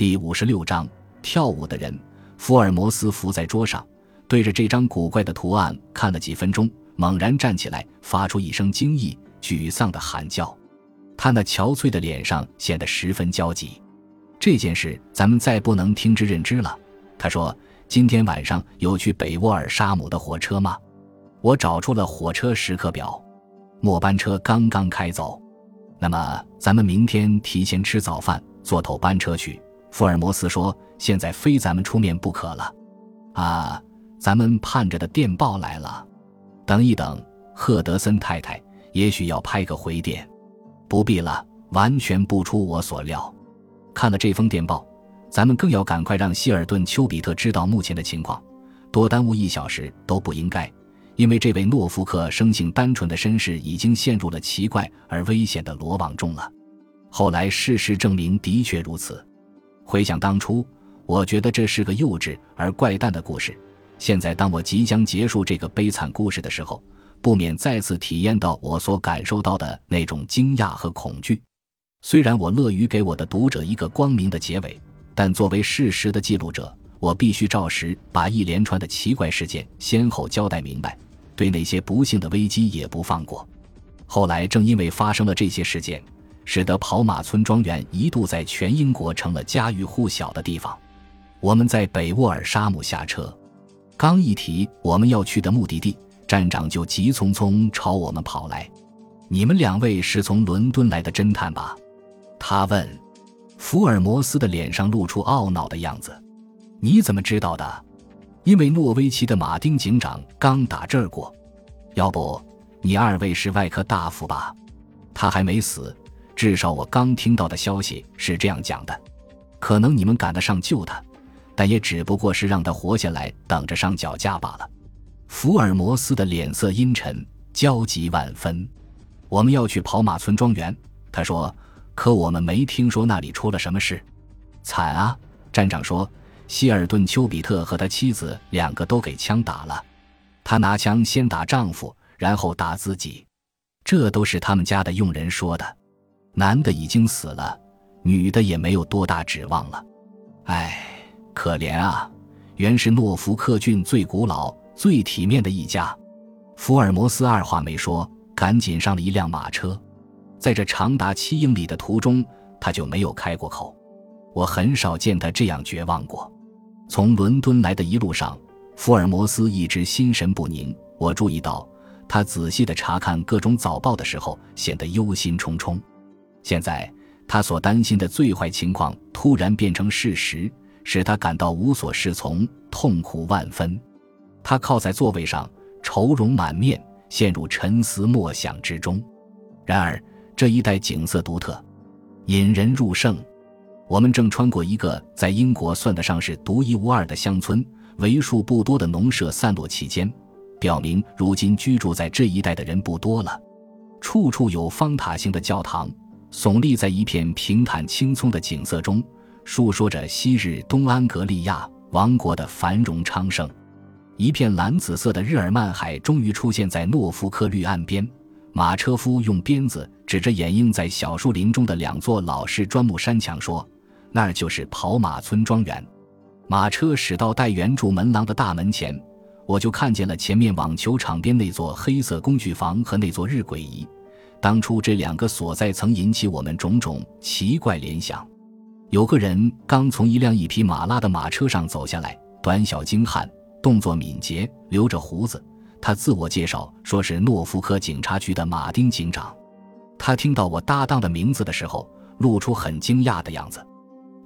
第五十六章跳舞的人。福尔摩斯伏在桌上，对着这张古怪的图案看了几分钟，猛然站起来，发出一声惊异、沮丧的喊叫。他那憔悴的脸上显得十分焦急。这件事咱们再不能听之任之了。他说：“今天晚上有去北沃尔沙姆的火车吗？”我找出了火车时刻表，末班车刚刚开走。那么咱们明天提前吃早饭，坐头班车去。福尔摩斯说：“现在非咱们出面不可了。”啊，咱们盼着的电报来了。等一等，赫德森太太，也许要拍个回电。不必了，完全不出我所料。看了这封电报，咱们更要赶快让希尔顿·丘比特知道目前的情况，多耽误一小时都不应该，因为这位诺福克生性单纯的绅士已经陷入了奇怪而危险的罗网中了。后来事实证明的确如此。回想当初，我觉得这是个幼稚而怪诞的故事。现在当我即将结束这个悲惨故事的时候，不免再次体验到我所感受到的那种惊讶和恐惧。虽然我乐于给我的读者一个光明的结尾，但作为事实的记录者，我必须照实把一连串的奇怪事件先后交代明白，对那些不幸的危机也不放过。后来正因为发生了这些事件，使得跑马村庄园一度在全英国成了家喻户晓的地方。我们在北沃尔沙姆下车，刚一提我们要去的目的地。站长就急匆匆朝我们跑来，“你们两位是从伦敦来的侦探吧？”他问。福尔摩斯的脸上露出懊恼的样子。“你怎么知道的？”“因为诺维奇的马丁警长刚打这儿过。”“要不，你二位是外科大夫吧？”“他还没死，至少我刚听到的消息是这样讲的。可能你们赶得上救他，但也只不过是让他活下来，等着上脚架罢了。”福尔摩斯的脸色阴沉，焦急万分。我们要去跑马村庄园，他说。可我们没听说那里出了什么事。惨啊！站长说，希尔顿·丘比特和他妻子两个都给枪打了。他拿枪先打丈夫，然后打自己。这都是他们家的佣人说的。男的已经死了，女的也没有多大指望了。唉，可怜啊！原是诺福克郡最古老。最体面的一家，福尔摩斯二话没说，赶紧上了一辆马车。在这长达七英里的途中，他就没有开过口。我很少见他这样绝望过。从伦敦来的一路上，福尔摩斯一直心神不宁。我注意到他仔细地查看各种早报的时候，显得忧心忡忡。现在，他所担心的最坏情况突然变成事实，使他感到无所适从，痛苦万分。他靠在座位上，愁容满面，陷入沉思默想之中。然而这一带景色独特，引人入胜。我们正穿过一个在英国算得上是独一无二的乡村，为数不多的农舍散落其间，表明如今居住在这一带的人不多了。处处有方塔形的教堂，耸立在一片平坦青葱的景色中，述说着昔日东安格利亚王国的繁荣昌盛。一片蓝紫色的日耳曼海终于出现在诺福克绿岸边。马车夫用鞭子指着掩映在小树林中的两座老式砖木山墙说：“那儿就是跑马村庄园。”马车驶到带圆柱门廊的大门前，我就看见了前面网球场边那座黑色工具房和那座日晷仪。当初这两个所在曾引起我们种种奇怪联想。有个人刚从一辆一匹马拉的马车上走下来，短小精悍。动作敏捷，留着胡子。他自我介绍说是诺福克警察局的马丁警长。他听到我搭档的名字的时候，露出很惊讶的样子。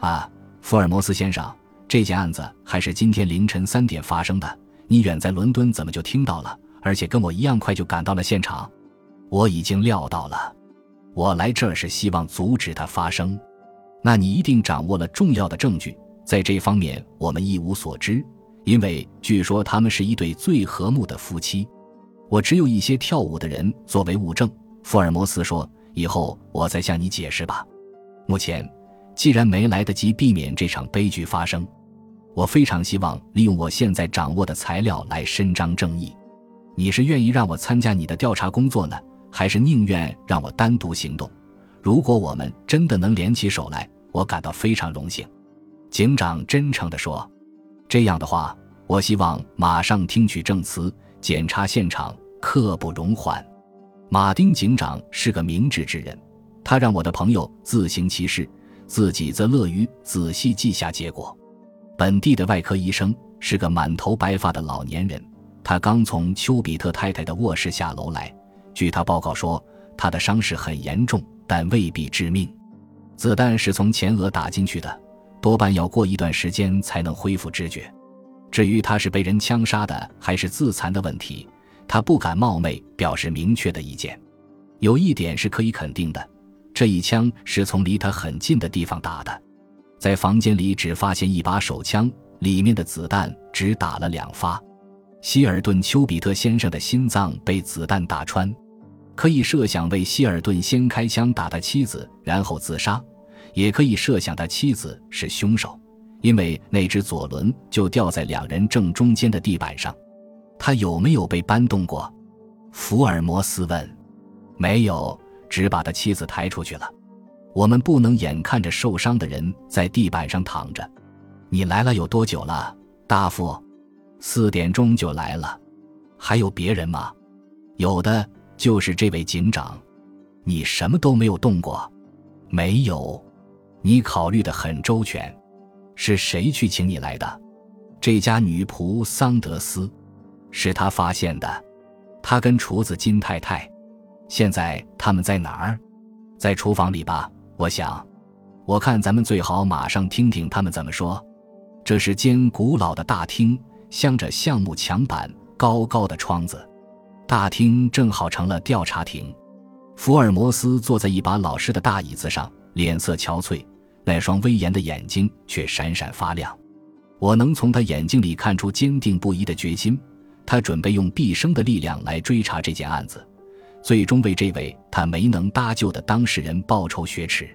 啊，福尔摩斯先生，这件案子还是今天凌晨三点发生的。你远在伦敦，怎么就听到了？而且跟我一样快就赶到了现场？我已经料到了。我来这儿是希望阻止它发生。那你一定掌握了重要的证据。在这方面，我们一无所知。因为据说他们是一对最和睦的夫妻，我只有一些跳舞的人作为物证。福尔摩斯说：“以后我再向你解释吧。目前，既然没来得及避免这场悲剧发生，我非常希望利用我现在掌握的材料来伸张正义。你是愿意让我参加你的调查工作呢，还是宁愿让我单独行动？如果我们真的能联起手来，我感到非常荣幸。”警长真诚地说：“这样的话，我希望马上听取证词，检查现场，刻不容缓。”马丁警长是个明智之人，他让我的朋友自行其事，自己则乐于仔细记下结果。本地的外科医生是个满头白发的老年人，他刚从丘比特太太的卧室下楼来。据他报告说，他的伤势很严重，但未必致命。子弹是从前额打进去的，多半要过一段时间才能恢复知觉。至于他是被人枪杀的还是自残的问题，他不敢冒昧表示明确的意见。有一点是可以肯定的，这一枪是从离他很近的地方打的。在房间里只发现一把手枪，里面的子弹只打了两发。希尔顿·丘比特先生的心脏被子弹打穿，可以设想为希尔顿先开枪打他妻子，然后自杀；也可以设想他妻子是凶手，因为那只左轮就掉在两人正中间的地板上。他有没有被搬动过？福尔摩斯问。没有，只把他妻子抬出去了。我们不能眼看着受伤的人在地板上躺着。你来了有多久了，大夫？四点钟就来了。还有别人吗？有的，就是这位警长。你什么都没有动过？没有。你考虑的很周全。是谁去请你来的？这家女仆桑德斯。是他发现的。他跟厨子金太太。现在他们在哪儿？在厨房里吧。我想，我看咱们最好马上听听他们怎么说。这是间古老的大厅，镶着橡木墙板，高高的窗子。大厅正好成了调查庭。福尔摩斯坐在一把老式的大椅子上，脸色憔悴，那双威严的眼睛却闪闪发亮。我能从他眼睛里看出坚定不移的决心。他准备用毕生的力量来追查这件案子。最终为这位他没能搭救的当事人报仇雪耻。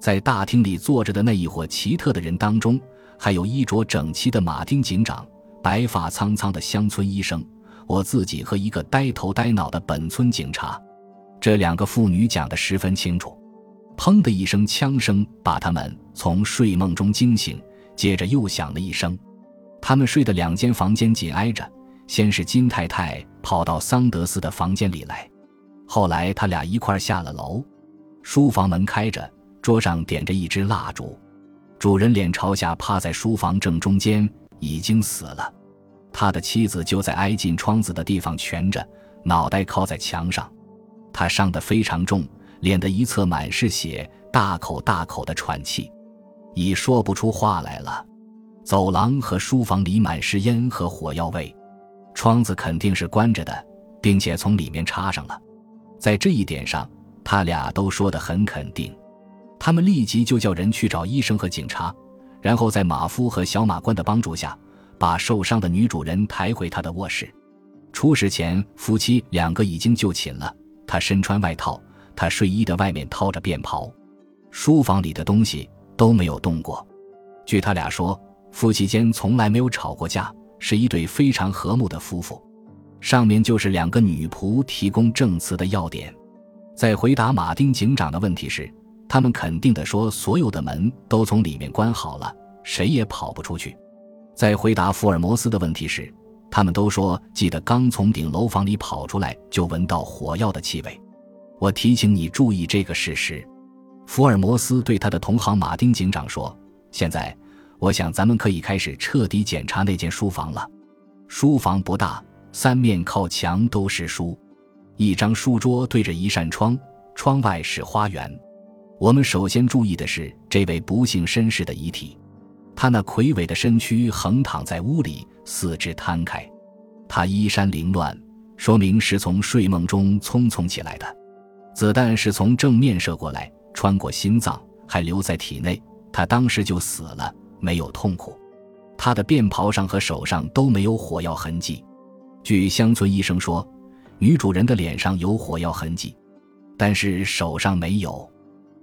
在大厅里坐着的那一伙奇特的人当中，还有衣着整齐的马丁警长、白发苍苍的乡村医生、我自己和一个呆头呆脑的本村警察。这两个妇女讲得十分清楚。砰的一声枪声把他们从睡梦中惊醒，接着又响了一声。他们睡的两间房间紧挨着，先是金太太跑到桑德斯的房间里来。后来他俩一块下了楼，书房门开着，桌上点着一支蜡烛，主人脸朝下趴在书房正中间，已经死了。他的妻子就在挨近窗子的地方蜷着，脑袋靠在墙上。他伤得非常重，脸的一侧满是血，大口大口的喘气，已说不出话来了。走廊和书房里满是烟和火药味，窗子肯定是关着的，并且从里面插上了。在这一点上，他俩都说得很肯定。他们立即就叫人去找医生和警察，然后在马夫和小马官的帮助下，把受伤的女主人抬回他的卧室。出事前，夫妻两个已经就寝了。他身穿外套，他睡衣的外面套着便袍。书房里的东西都没有动过。据他俩说，夫妻间从来没有吵过架，是一对非常和睦的夫妇。上面就是两个女仆提供证词的要点。在回答马丁警长的问题时，他们肯定地说，所有的门都从里面关好了，谁也跑不出去。在回答福尔摩斯的问题时，他们都说记得刚从顶楼房里跑出来就闻到火药的气味。我提醒你注意这个事实。福尔摩斯对他的同行马丁警长说：“现在，我想咱们可以开始彻底检查那间书房了。书房不大。”三面靠墙都是书，一张书桌对着一扇窗，窗外是花园。我们首先注意的是这位不幸绅士的遗体，他那魁伟的身躯横躺在屋里，四肢摊开，他衣衫凌乱，说明是从睡梦中匆匆起来的。子弹是从正面射过来，穿过心脏，还留在体内，他当时就死了，没有痛苦。他的便袍上和手上都没有火药痕迹。据乡村医生说，女主人的脸上有火药痕迹，但是手上没有。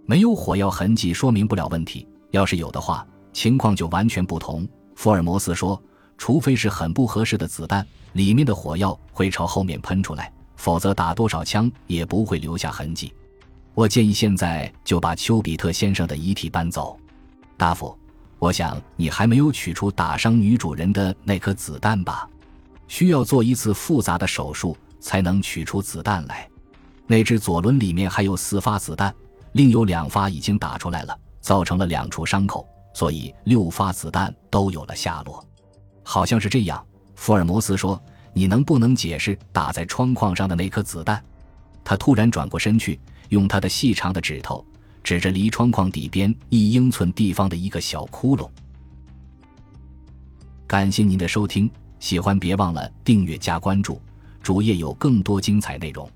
没有火药痕迹说明不了问题，要是有的话，情况就完全不同。福尔摩斯说，除非是很不合适的子弹，里面的火药会朝后面喷出来，否则打多少枪也不会留下痕迹。我建议现在就把丘比特先生的遗体搬走。大夫，我想你还没有取出打伤女主人的那颗子弹吧？需要做一次复杂的手术才能取出子弹来。那只左轮里面还有四发子弹，另有两发已经打出来了，造成了两处伤口，所以六发子弹都有了下落。好像是这样。福尔摩斯说：“你能不能解释打在窗框上的那颗子弹？”他突然转过身去，用他的细长的指头。指着离窗框底边一英寸地方的一个小窟窿。感谢您的收听，喜欢别忘了订阅加关注，主页有更多精彩内容。